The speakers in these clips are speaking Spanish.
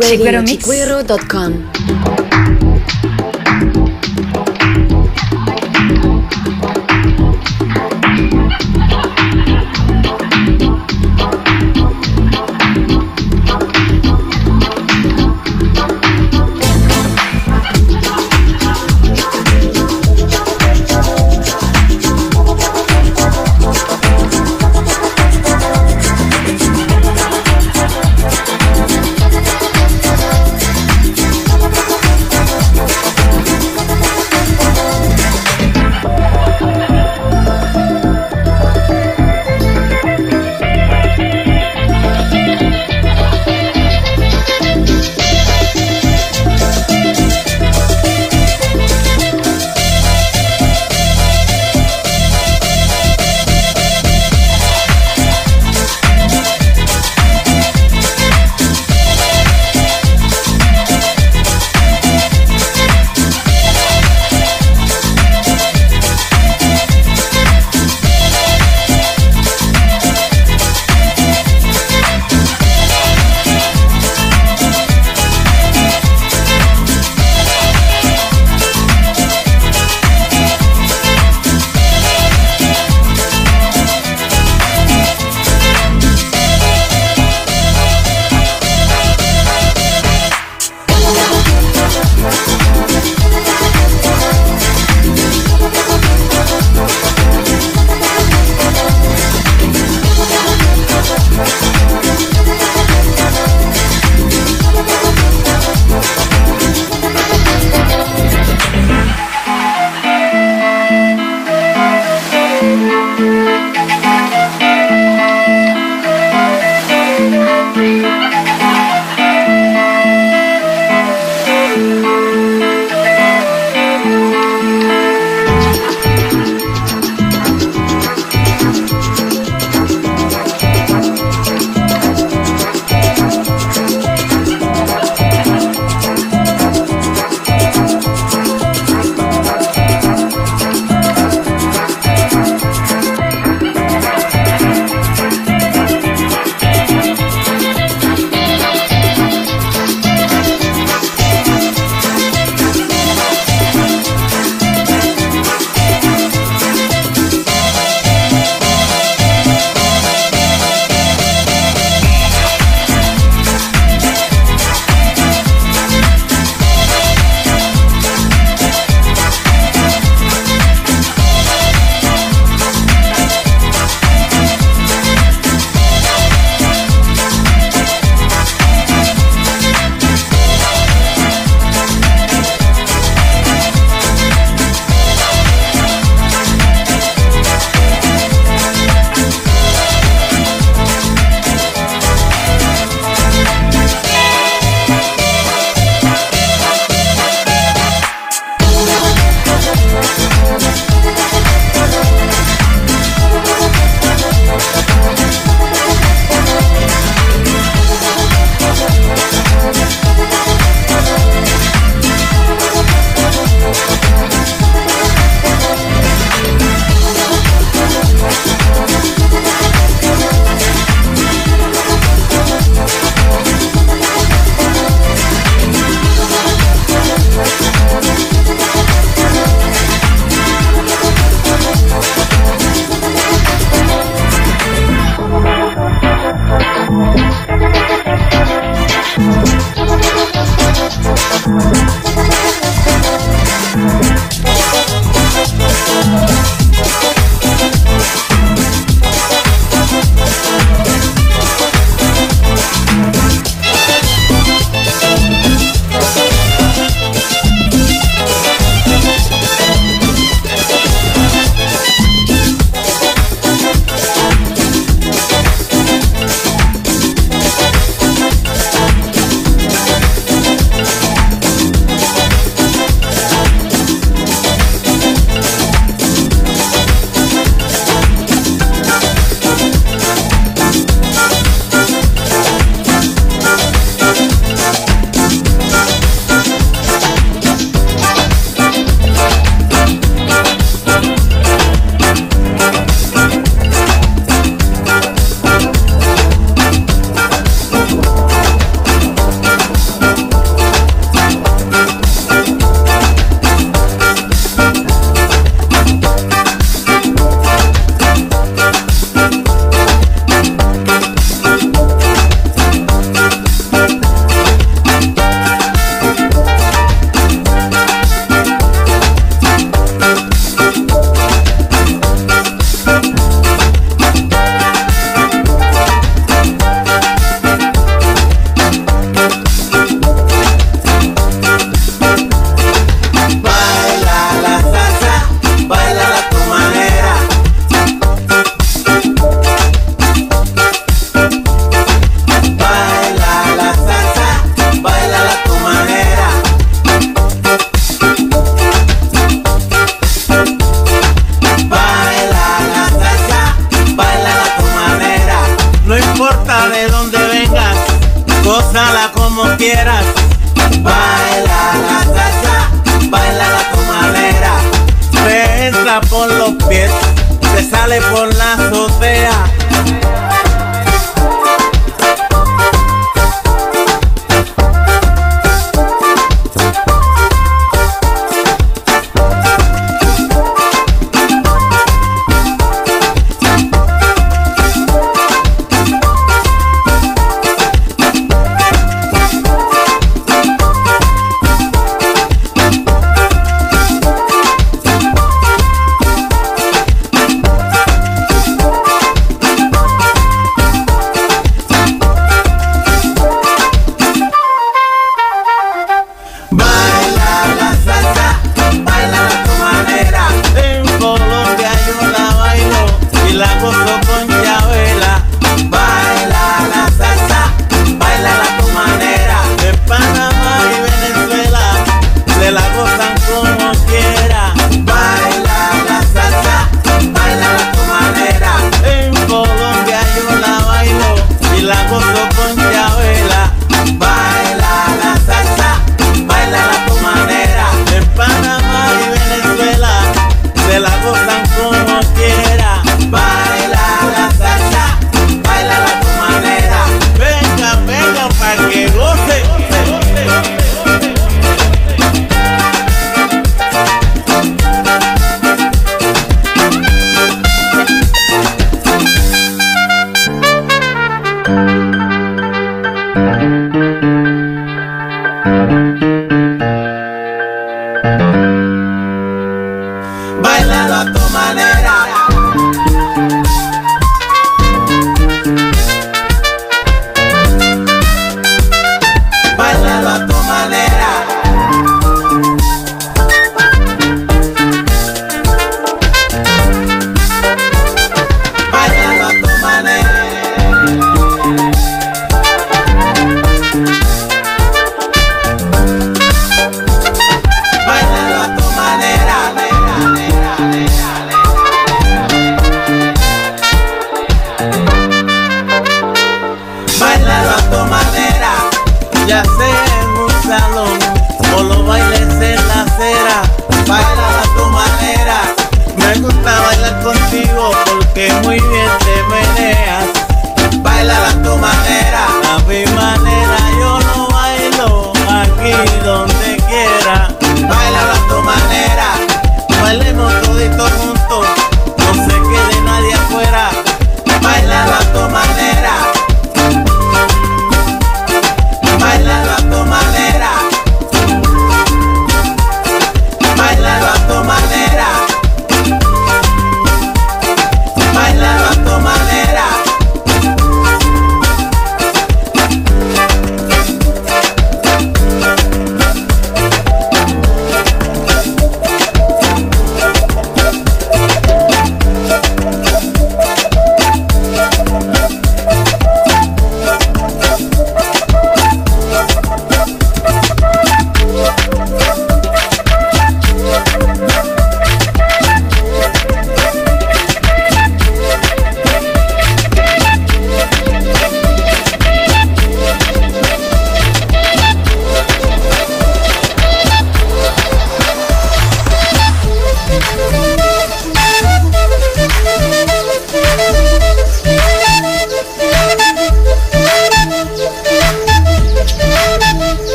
radio.chiquero.com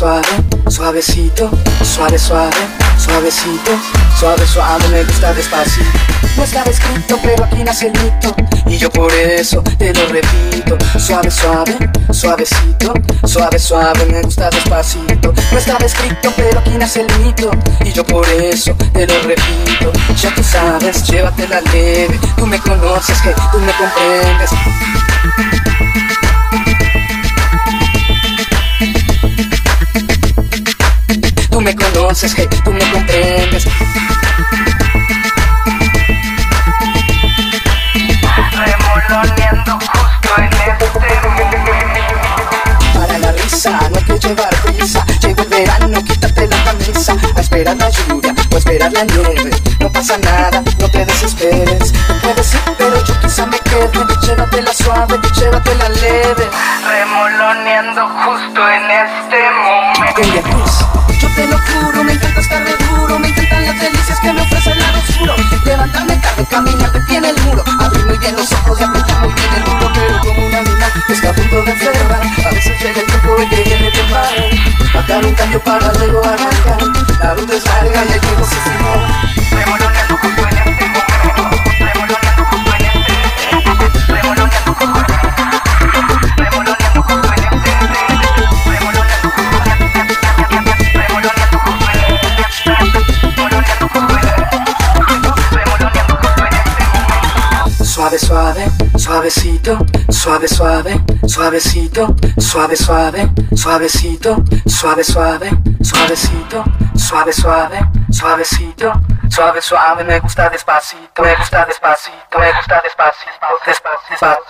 suave, suave, suavecito, suave, suave, suavecito, suave, suave, me gusta despacito. No estaba escrito, pero aquí nace el mito, y yo por eso te lo repito, suave, suave, suavecito, suave, suave, me gusta despacito. No estaba escrito, pero aquí nace el mito, y yo por eso te lo repito, ya tú sabes, llévatela leve, tú me conoces, que tú me comprendes. Conoces, que tú me comprendes. Remoloneando justo en este Para la risa no hay que llevar prisa. Llegó el verano, quítate la camisa. A esperar la lluvia o a esperar la nieve. No pasa nada, no te desesperes. Tú puedes ir, pero yo quizá me quede. Llévatela suave, llévatela leve. Remoloneando justo en este momento a veces llega el tiempo en que viene de mal Dar un cambio para luego arrancar. La es larga y que justo en este Suave, suave, suavecito, suave, suave, suavecito, suave, suave, suavecito, suave, suave, suavecito, suave, suave, suavecito, suave, suave, me gusta despacito, me gusta despacito, me gusta despacito,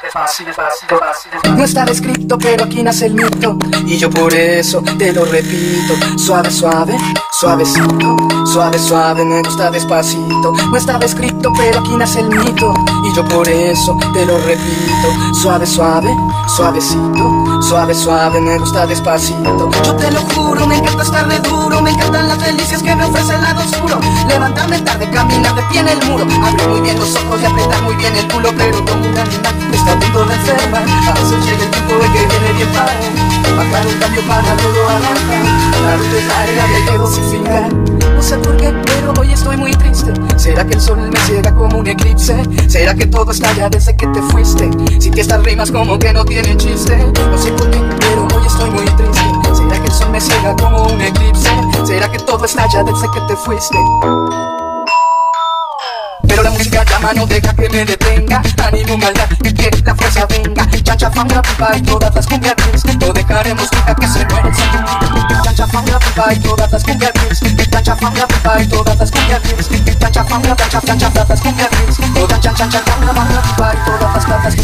despacito, despacito. No estaba escrito, pero aquí nace el mito, y yo por eso te lo repito, suave, suave, suavecito, suave, suave, me gusta despacito. No estaba escrito, pero aquí nace el mito, y yo por eso te lo repito, suave, suave, suavecito, suave, suave, me gusta despacito. Yo te lo juro, me encanta estar de duro, me encantan las delicias que me ofrece el lado oscuro. Levantarme tarde, caminar de pie en el muro, abrir muy bien los ojos y apretar muy bien el culo, pero como un animal que está a punto de enfermar. A veces llega el tiempo de que viene bien padre, bajar un cambio para luego arrancar. La ruta es larga y hay que dosificar. No sé por qué, pero hoy estoy muy triste. ¿Será que el sol me ciega como un eclipse? ¿Será que todo estalla desde que te fuiste? Si que estas rimas como que no tienen chiste. No sé por qué, pero hoy estoy muy triste. ¿Será que el sol me ciega como un eclipse? ¿Será que todo estalla desde que te fuiste? Llama, no deja que me detenga. Ánimo, maldad, y que la fuerza venga. Chancha, fanga, pipa y todas las cumbias. Beats No dejaremos nunca que se muera. Chancha, fanga, pipa y todas las cumbias. Beats Chancha, fanga, pipa y todas las Chancha, fanga, chancha, chancha, todas las chan, chan, chan, fanga, fanga, pipa y todas las patas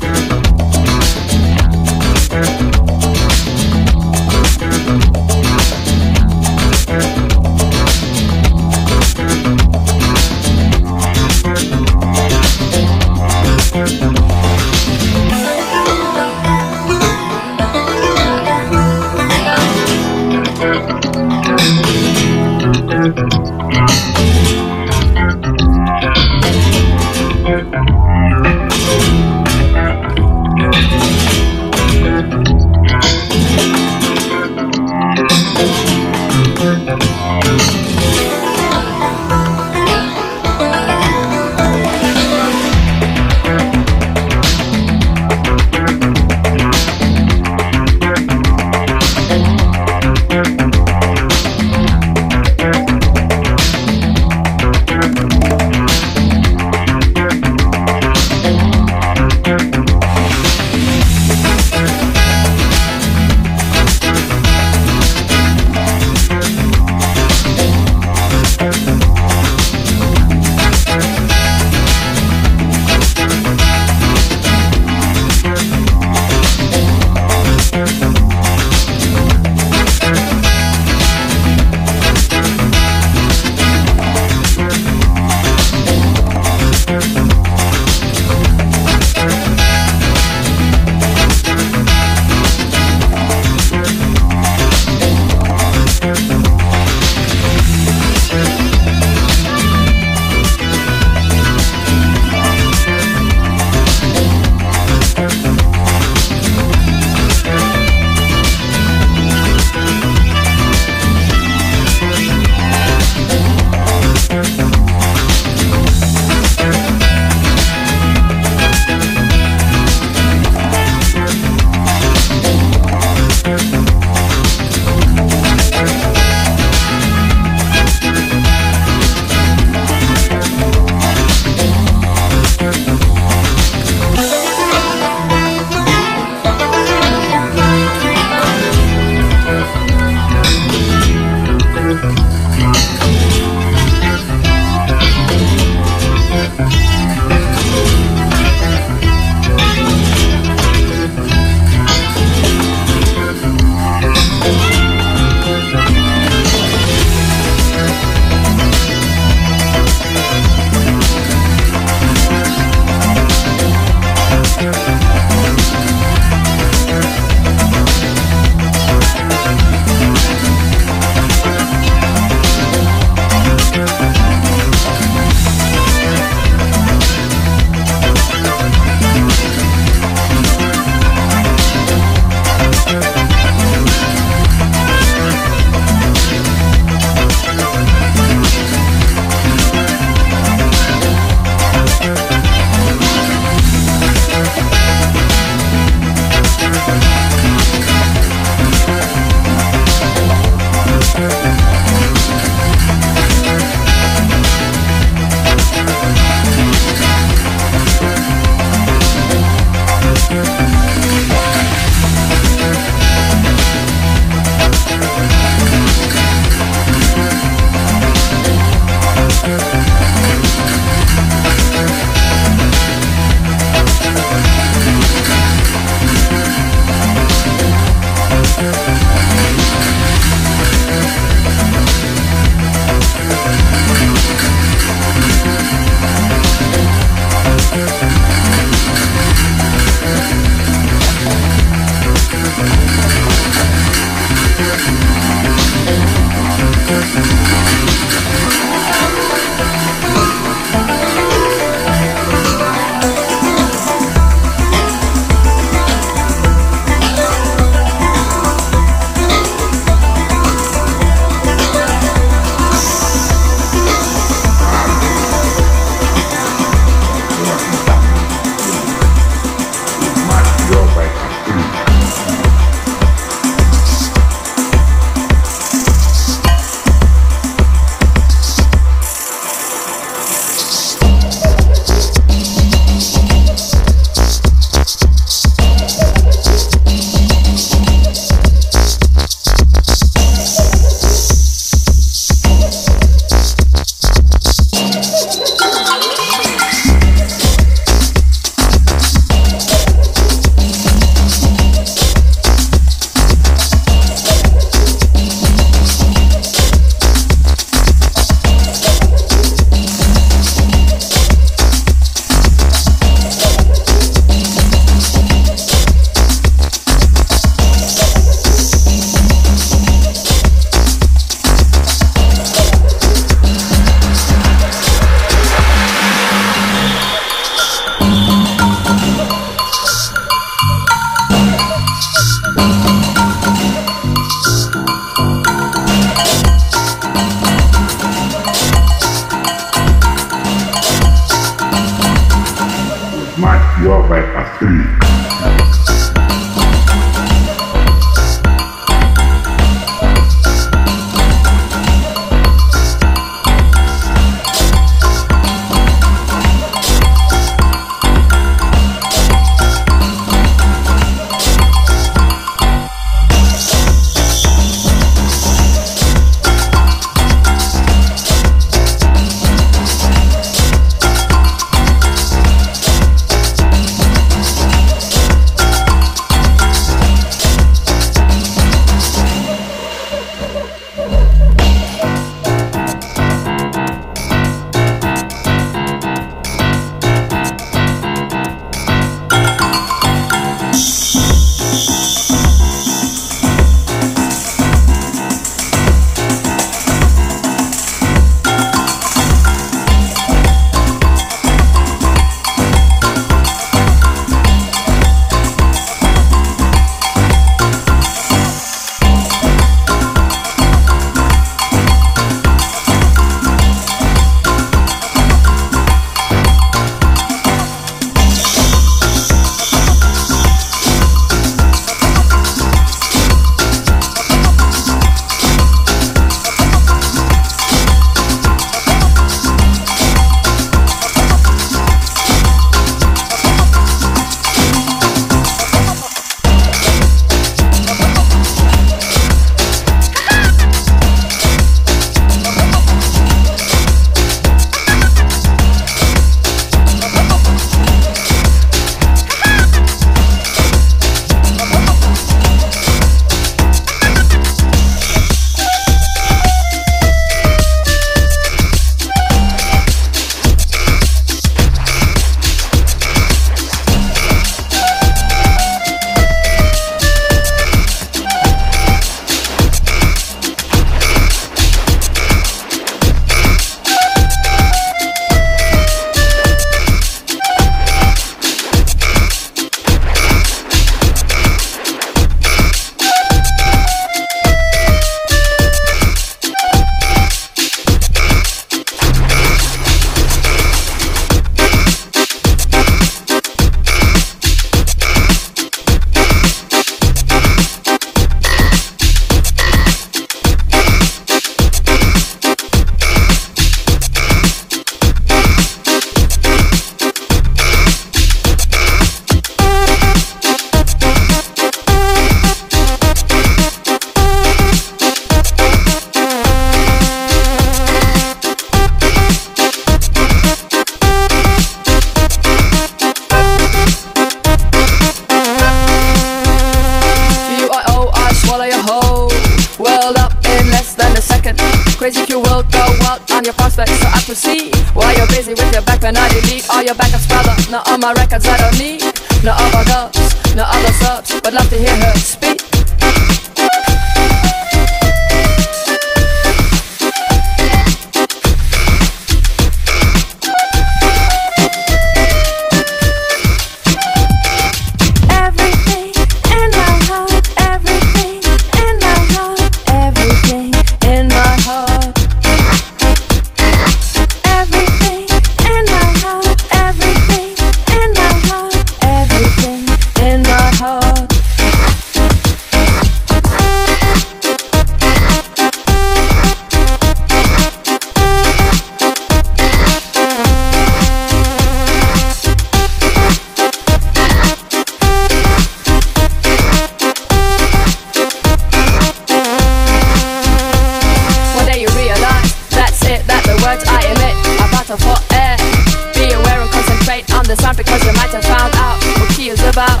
about.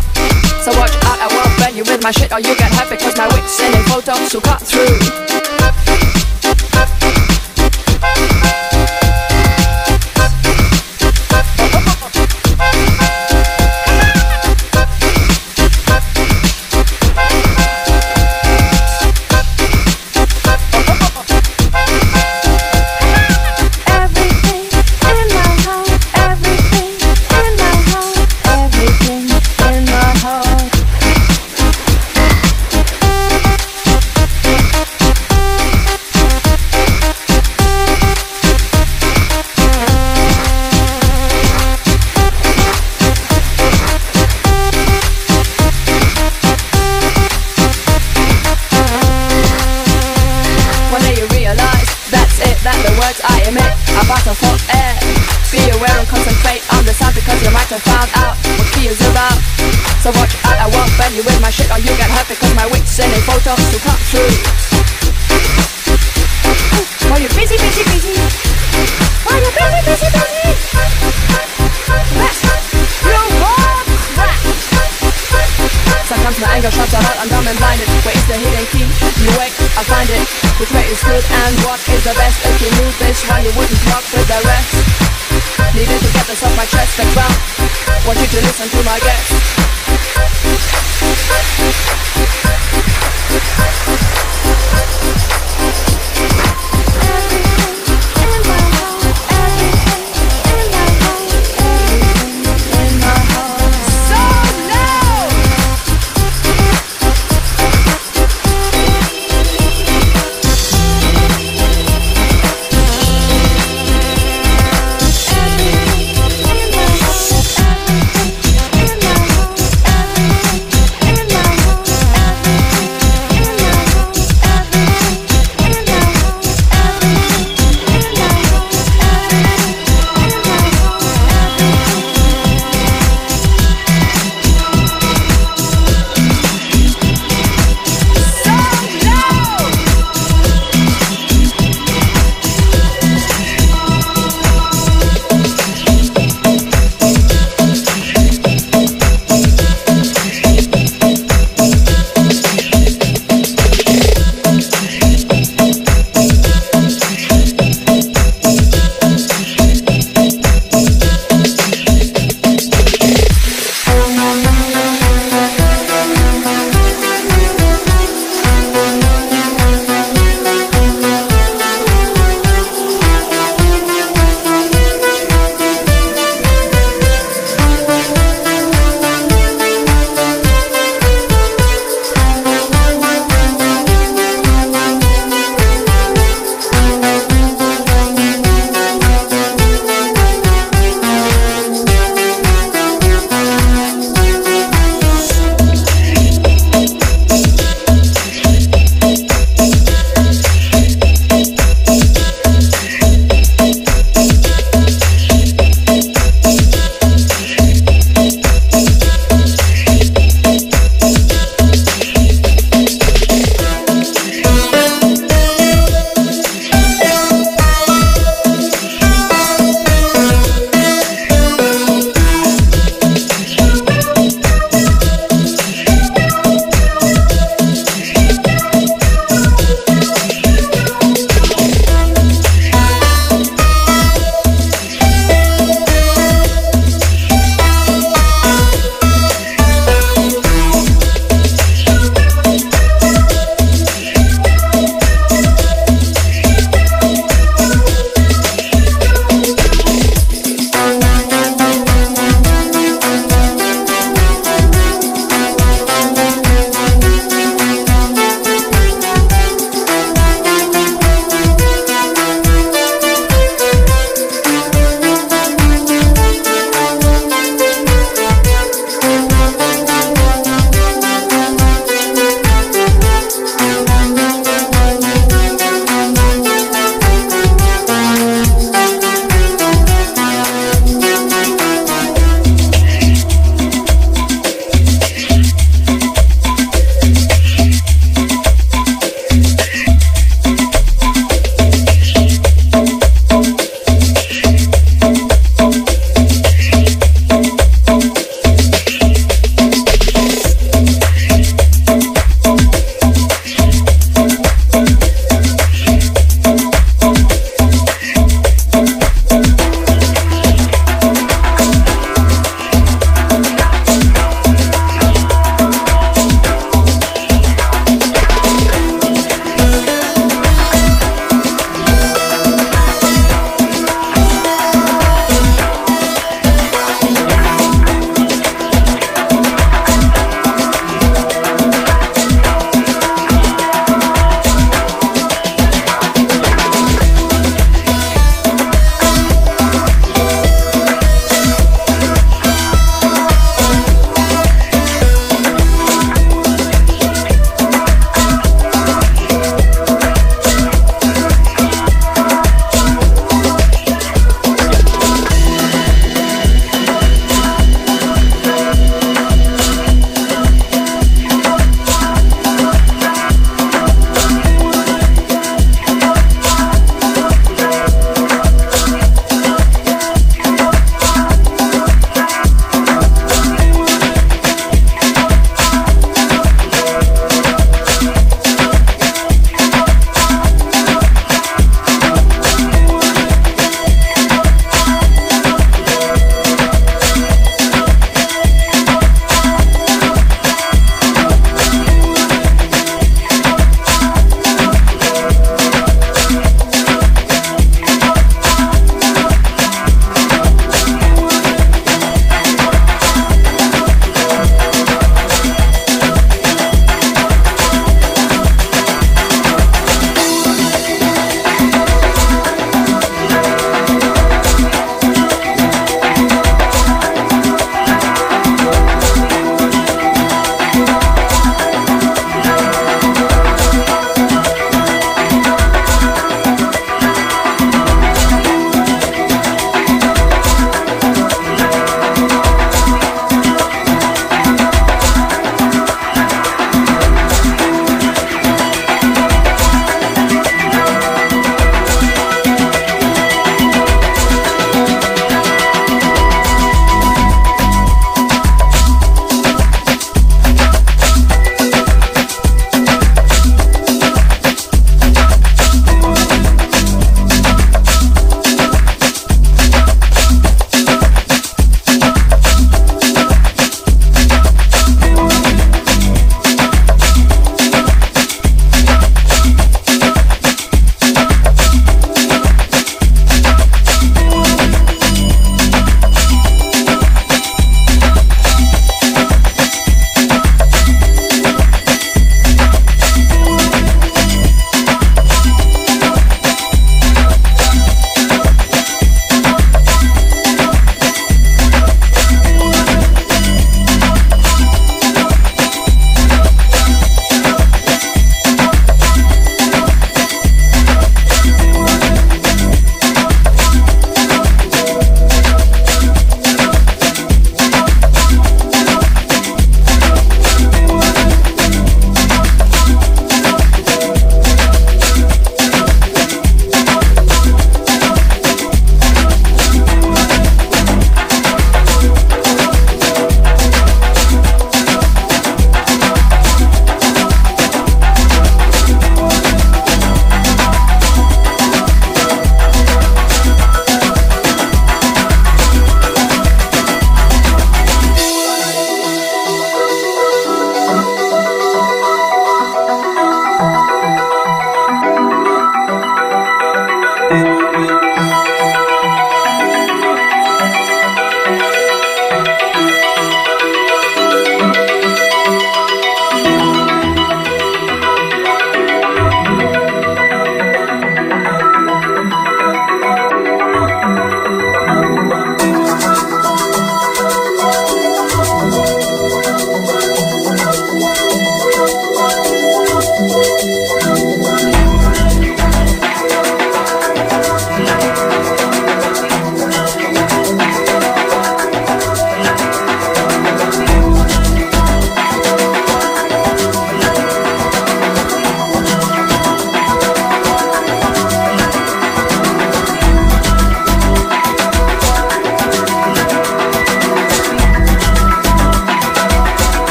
So watch out, I won't burn you with my shit, or you get hurt because my wit's sending photons will cut through.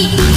You.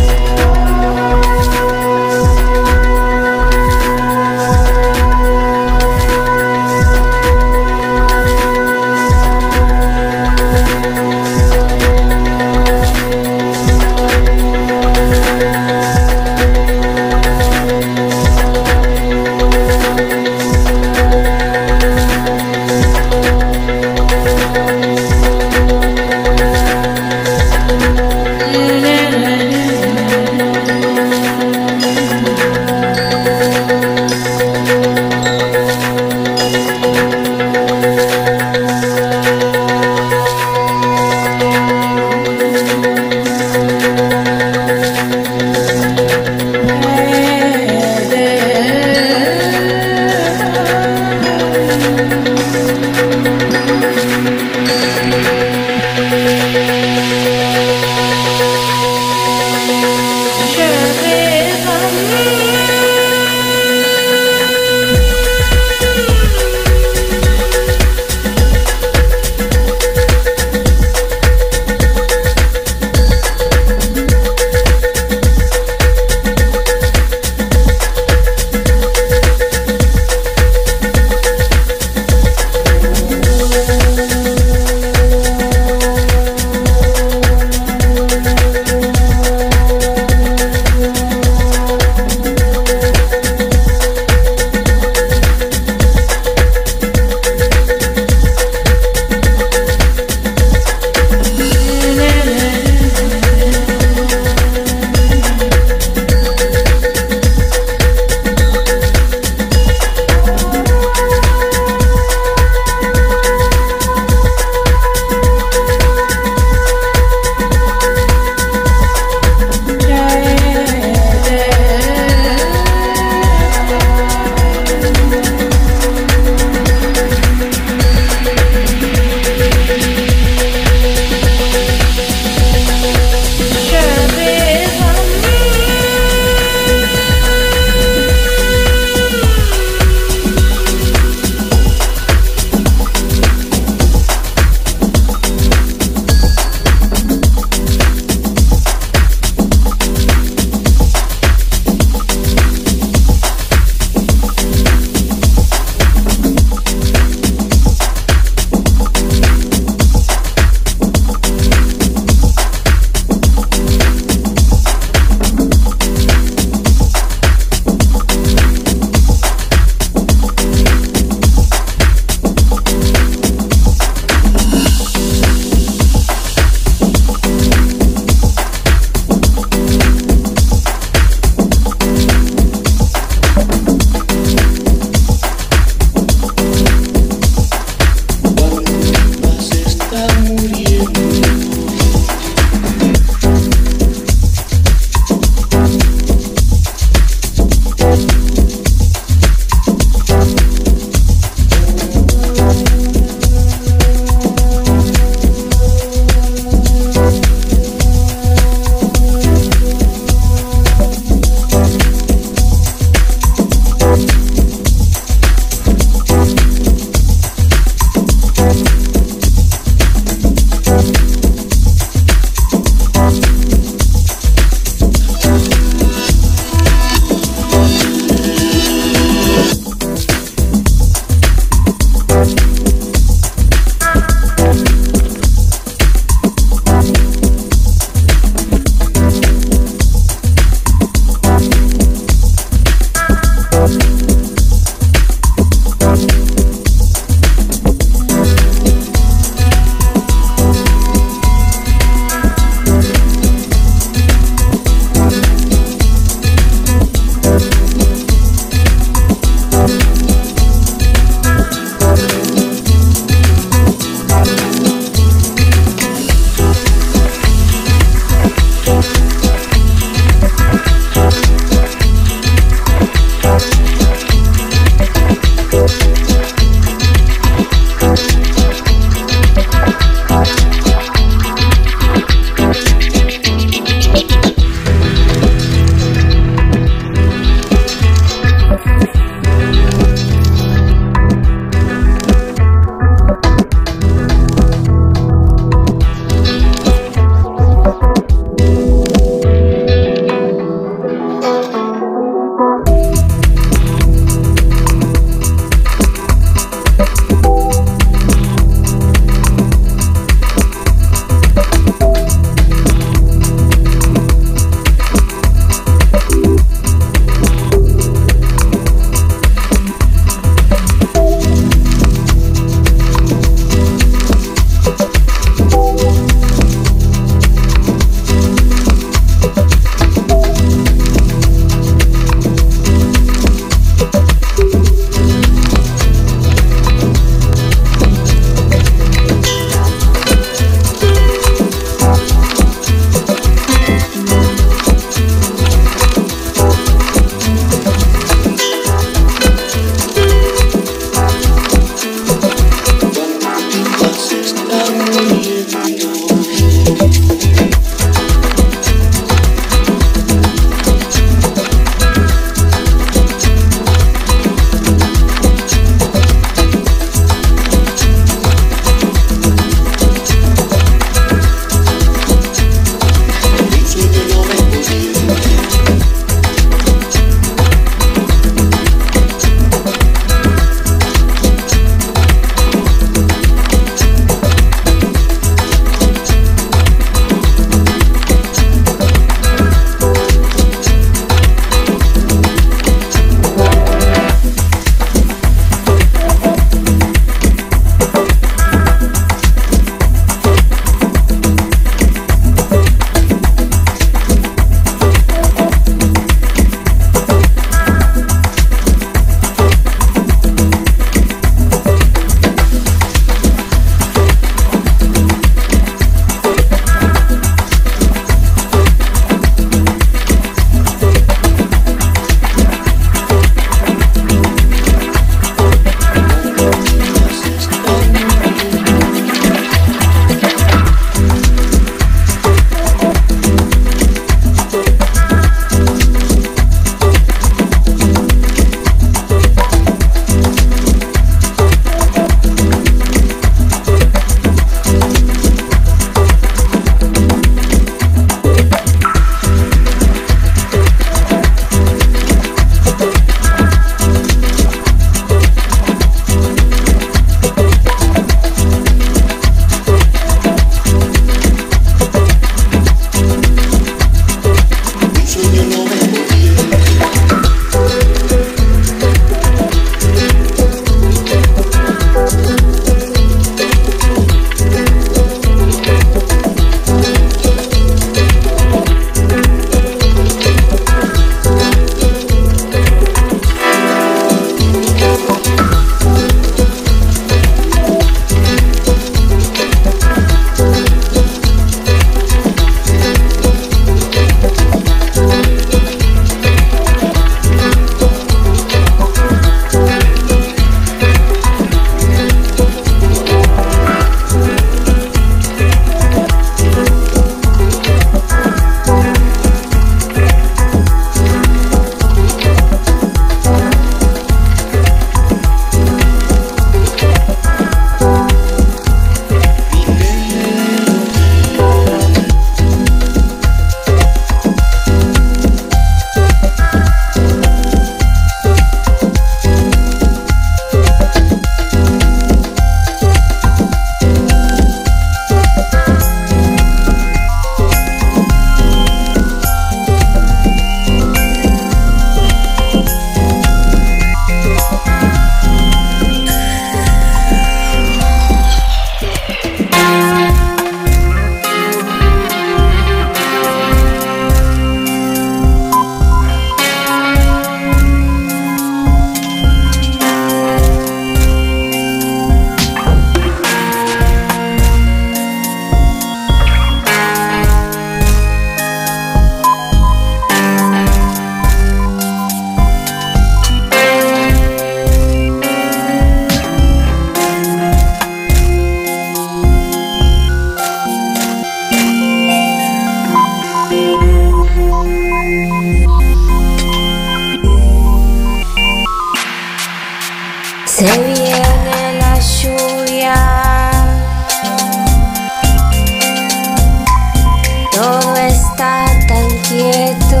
todo está tan quieto.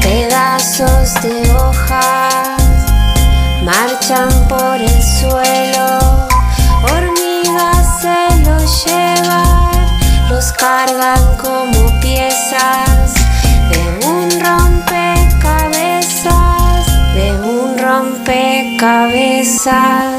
Pedazos de hojas marchan por el suelo, hormigas se los llevan, los cargan como piezas de un rompecabezas, de un rompecabezas.